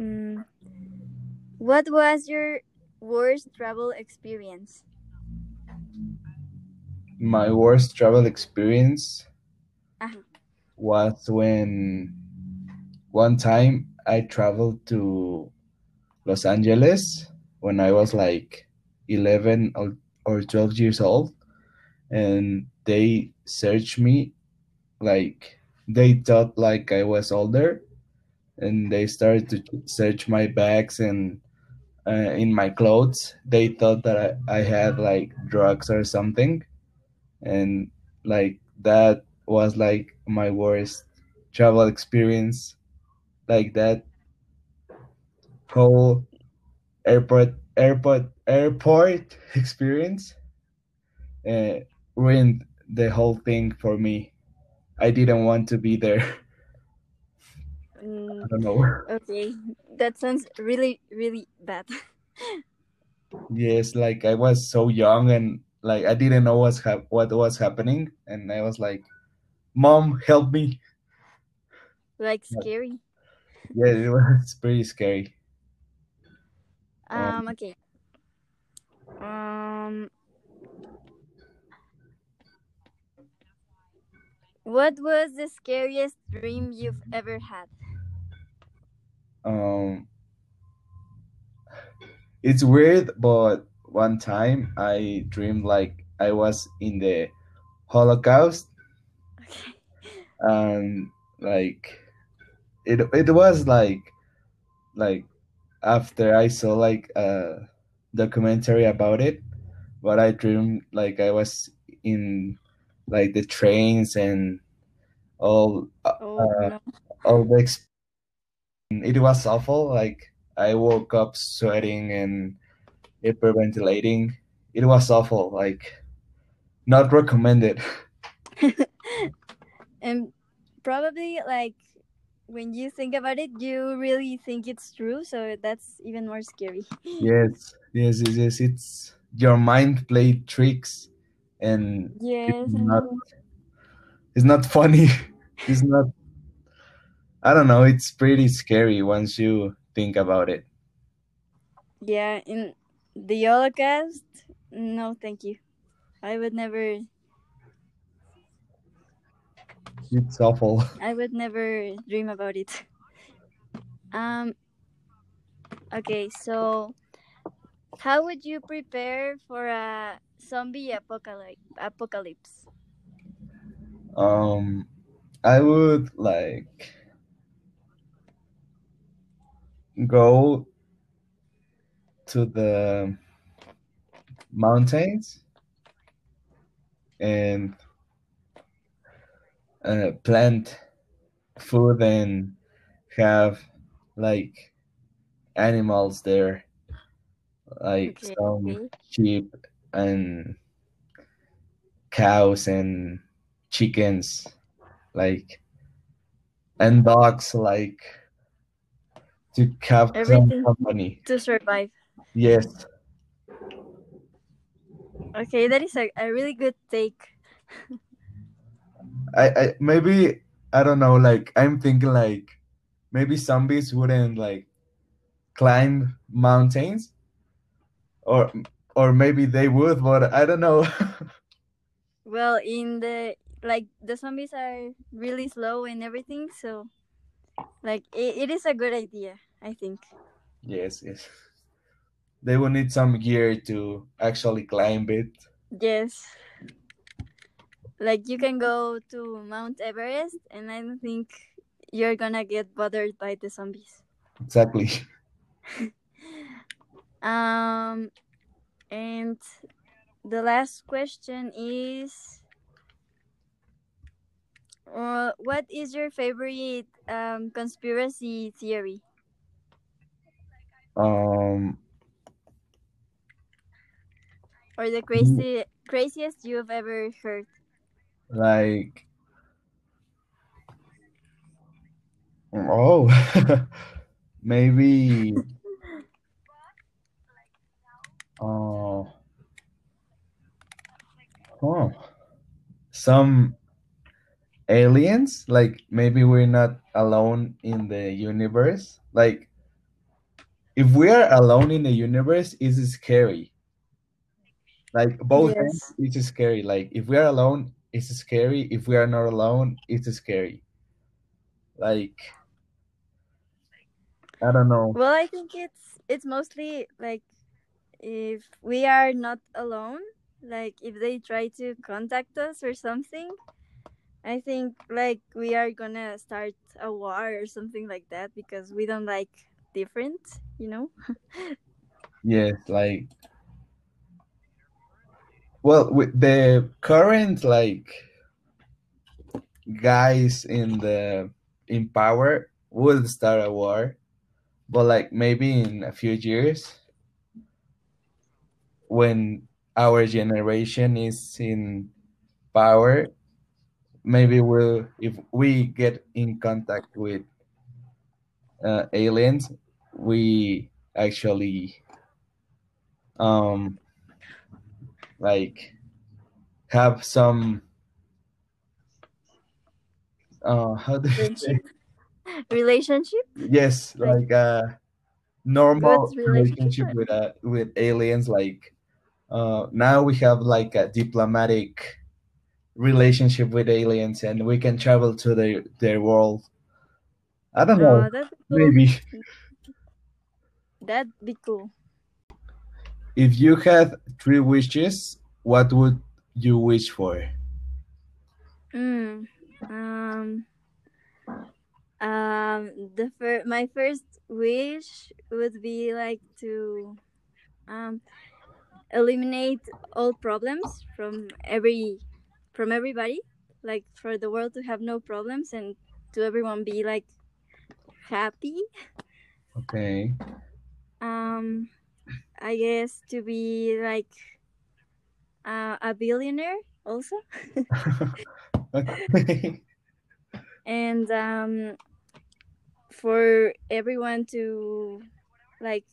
Mm. What was your worst travel experience? My worst travel experience Uh-huh. was when one time I traveled to Los Angeles when I was like 11 or, or 12 years old and they searched me like they thought like I was older and they started to search my bags and uh, in my clothes. They thought that I, I had like drugs or something. And like that was like my worst travel experience. Like that whole airport airport airport experience uh, ruined the whole thing for me. I didn't want to be there Mm, i don't know okay, that sounds really, really bad. yes like i was so young and like i didn't know what's hap- what was happening and i was like mom help me like scary. yeah it was pretty scary Um. Okay. Um. What was the scariest dream you've ever had? um it's weird but one time i dreamed like i was in the holocaust Okay. and like it it was like like after i saw like a documentary about it but i dreamed like i was in like the trains and all Oh uh, no. all the exp- it was awful. Like i woke up sweating and hyperventilating. It was awful. Like not recommended. And probably like when you think about it, you really think it's true. So that's even more scary. yes. Yes yes, yes. It's your mind played tricks and Yes. it's not it's not funny it's not i don't know it's pretty scary once you think about it Yeah. In the Holocaust, no, thank you. I would never. it's awful I would never dream about it. Um. Okay, so how would you prepare for a zombie apocalypse? Apocalypse. um i would like go to the mountains and uh, plant food and have like animals there like Okay. some sheep and cows and chickens like and dogs like to have some Everything company to survive. yes Okay, that is a, a really good take. I, I maybe I don't know like I'm thinking like maybe zombies wouldn't like climb mountains or or maybe they would but I don't know Well, in the like the zombies are really slow and everything, so like it, it is a good idea, I think. yes yes they will need some gear to actually climb it Yes. Like you can go to Mount Everest and I don't think you're gonna get bothered by the zombies. exactly Um and the last question is uh, what is your favorite um, conspiracy theory? um Or the crazy craziest you've ever heard? like oh maybe oh oh some aliens like maybe we're not alone in the universe like if we are alone in the universe, it's scary. Like both ends, it's scary. Like if we are alone, it's scary. If we are not alone, it's scary. Like I don't know. Well, I think it's it's mostly like if we are not alone, like if they try to contact us or something, I think like we are gonna start a war or something like that because we don't like different, you know? Yes, like well, with the current like guys in the in power would start a war, but like maybe in a few years when our generation is in power, maybe we'll if we get in contact with uh, aliens, we actually um like have some uh how do you say? Relationship, yes like like a normal relationship. relationship with uh with aliens like uh now we have like a diplomatic relationship with aliens and we can travel to their their world i don't know cool. maybe That'd be cool. if you had three wishes what would you wish for Mm. Um. Um. The fir- my first wish would be like to um eliminate all problems from every from everybody like for the world to have no problems and to everyone be like happy. Okay. Um i guess to be like uh, a billionaire also. Okay and um for everyone to like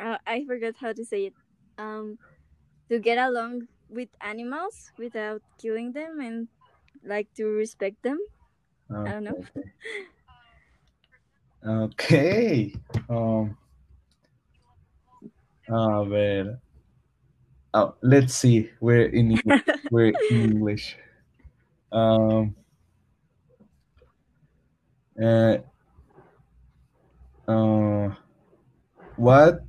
uh, i forgot how to say it. Um to get along with animals without killing them and like to respect them. I don't know. Okay. Um a ver. Oh let's see. We're in English. we're in english. Um uh, uh, what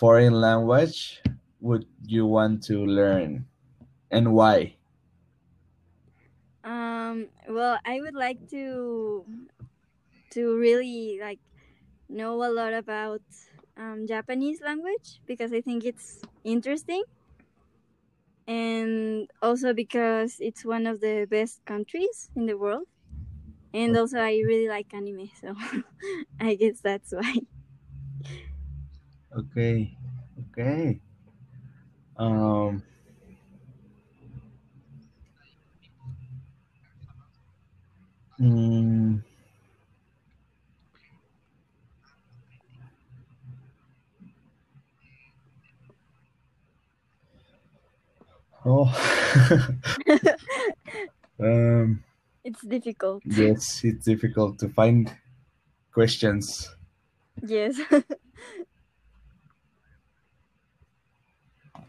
foreign language would you want to learn? And why? Um well i would like to to really like know a lot about um, japanese language because i think it's interesting. And also because it's one of the best countries in the world. And also i really like anime so i guess that's why okay okay um mm, oh. Um it's difficult. yes it's difficult to find questions. Yes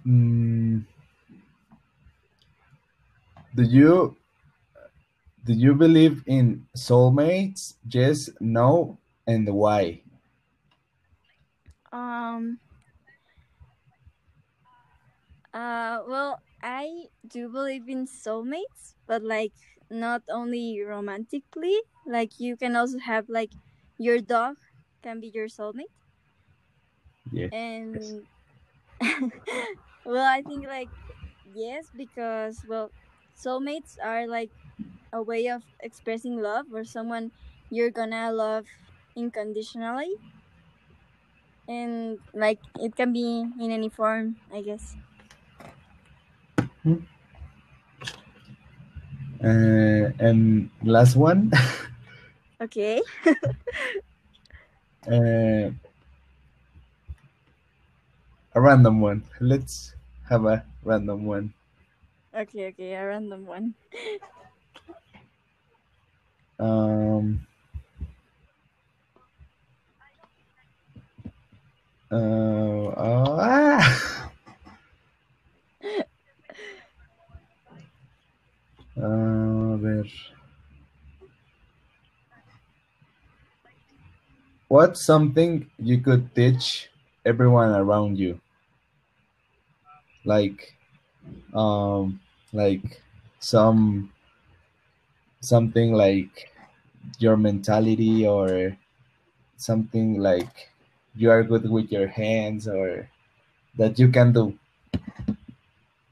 mm, do you do you believe in soulmates? Yes no and why? Um uh well i do believe in soulmates but like not only romantically. Like you can also have like your dog can be your soulmate. Yes. And well i think like yes because well soulmates are like a way of expressing love or someone you're gonna love unconditionally. And like it can be in any form i guess. Uh, and last one. Okay. Uh, a random one let's have a random one okay okay a random one um Uh, oh, ah. A ver. What's something you could teach everyone around you? Like, um, like some something like your mentality or something like you are good with your hands or that you can do.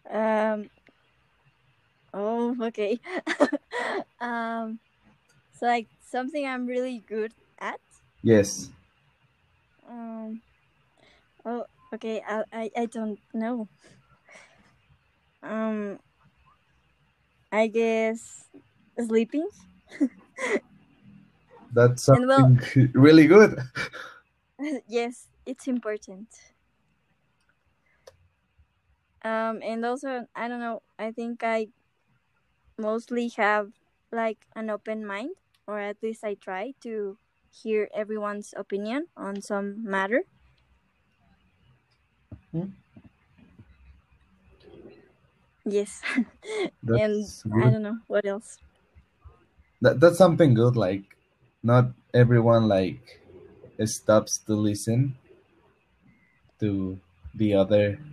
Um. Oh, okay. um. So like something I'm really good at. Yes. Um. Oh, okay. I I, I don't know. Um. I guess sleeping. That's And well- something really good. yes, it's important. Um, and also, I don't know. I think I mostly have like an open mind, or at least I try to hear everyone's opinion on some matter. Hmm. Yes, and That's I don't know what else. That, that's something good. Like, not everyone like stops to listen to the other